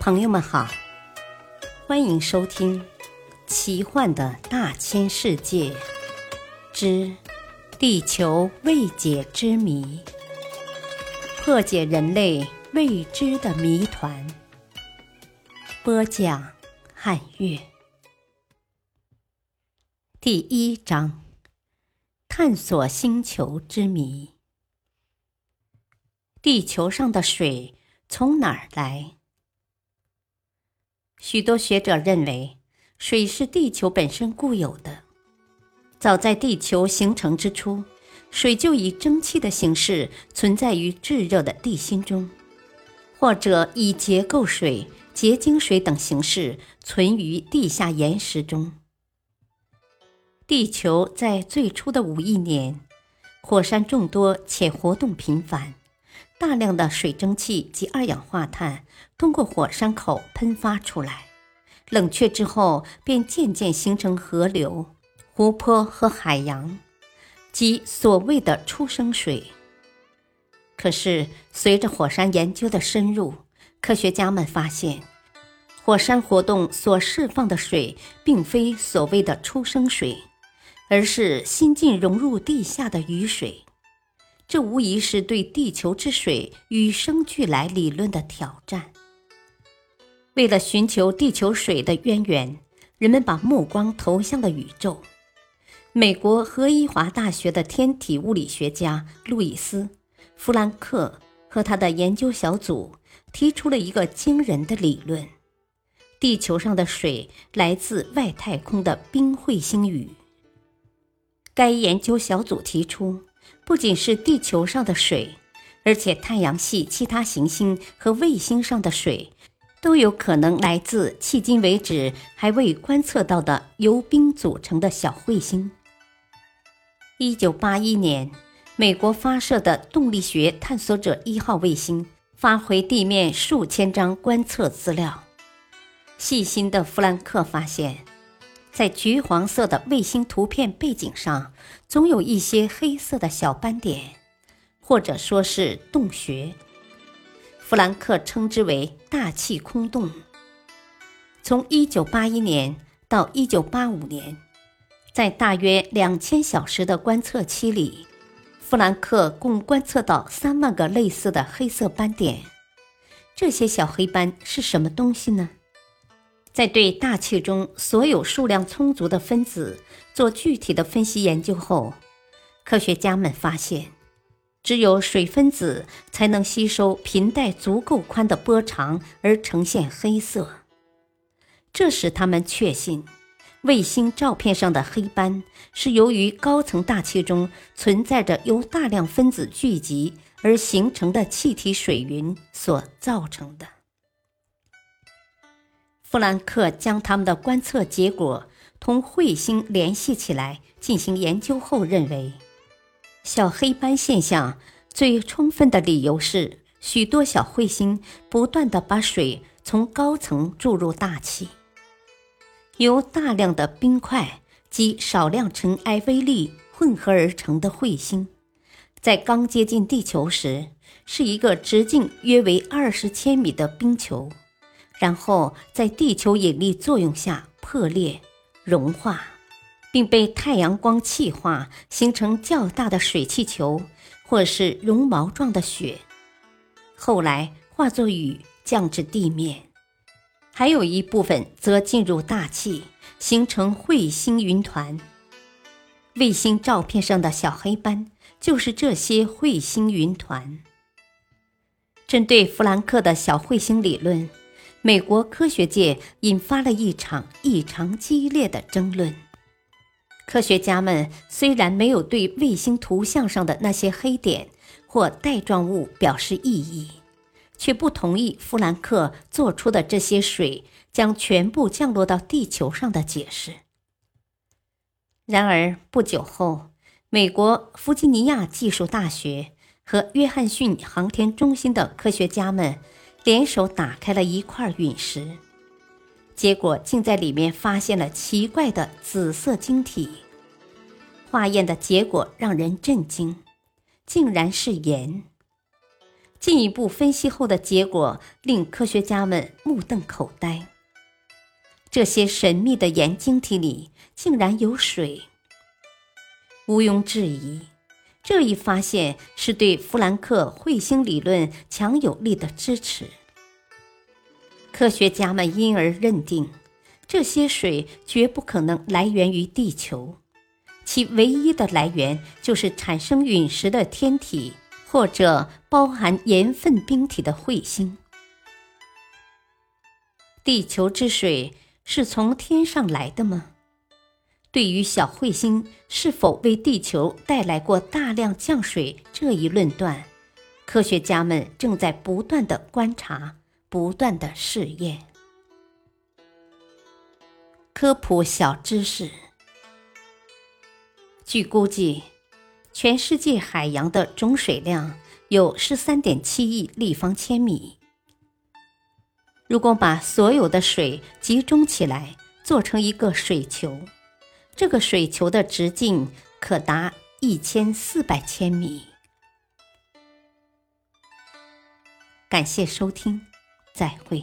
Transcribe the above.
朋友们好，欢迎收听《奇幻的大千世界之地球未解之谜》，破解人类未知的谜团。播讲：汉月。第一章：探索星球之谜。地球上的水从哪儿来？许多学者认为，水是地球本身固有的。早在地球形成之初，水就以蒸汽的形式存在于炙热的地心中，或者以结构水、结晶水等形式存于地下岩石中。地球在最初的五亿年，火山众多且活动频繁。大量的水蒸气及二氧化碳通过火山口喷发出来，冷却之后便渐渐形成河流、湖泊和海洋，即所谓的出生水。可是，随着火山研究的深入，科学家们发现，火山活动所释放的水并非所谓的出生水，而是新近融入地下的雨水。这无疑是对地球之水与生俱来理论的挑战。为了寻求地球水的渊源，人们把目光投向了宇宙。美国何伊华大学的天体物理学家路易斯·弗兰克和他的研究小组提出了一个惊人的理论：地球上的水来自外太空的冰彗星雨。该研究小组提出。不仅是地球上的水，而且太阳系其他行星和卫星上的水，都有可能来自迄今为止还未观测到的由冰组成的小彗星。一九八一年，美国发射的动力学探索者一号卫星发回地面数千张观测资料。细心的弗兰克发现。在橘黄色的卫星图片背景上，总有一些黑色的小斑点，或者说是洞穴。弗兰克称之为大气空洞。从1981年到1985年，在大约两千小时的观测期里，弗兰克共观测到三万个类似的黑色斑点。这些小黑斑是什么东西呢？在对大气中所有数量充足的分子做具体的分析研究后，科学家们发现，只有水分子才能吸收频带足够宽的波长而呈现黑色。这使他们确信，卫星照片上的黑斑是由于高层大气中存在着由大量分子聚集而形成的气体水云所造成的。弗兰克将他们的观测结果同彗星联系起来进行研究后认为，小黑斑现象最充分的理由是许多小彗星不断地把水从高层注入大气。由大量的冰块及少量尘埃微粒混合而成的彗星，在刚接近地球时是一个直径约为二十千米的冰球。然后在地球引力作用下破裂、融化，并被太阳光气化，形成较大的水气球，或是绒毛状的雪，后来化作雨降至地面。还有一部分则进入大气，形成彗星云团。卫星照片上的小黑斑就是这些彗星云团。针对弗兰克的小彗星理论。美国科学界引发了一场异常激烈的争论。科学家们虽然没有对卫星图像上的那些黑点或带状物表示异议，却不同意弗兰克做出的这些水将全部降落到地球上的解释。然而不久后，美国弗吉尼亚技术大学和约翰逊航天中心的科学家们。联手打开了一块陨石，结果竟在里面发现了奇怪的紫色晶体。化验的结果让人震惊，竟然是盐。进一步分析后的结果令科学家们目瞪口呆：这些神秘的盐晶体里竟然有水。毋庸置疑，这一发现是对弗兰克彗星理论强有力的支持。科学家们因而认定，这些水绝不可能来源于地球，其唯一的来源就是产生陨石的天体或者包含盐分冰体的彗星。地球之水是从天上来的吗？对于小彗星是否为地球带来过大量降水这一论断，科学家们正在不断的观察。不断的试验。科普小知识：据估计，全世界海洋的总水量有十三点七亿立方千米。如果把所有的水集中起来，做成一个水球，这个水球的直径可达一千四百千米。感谢收听。再会。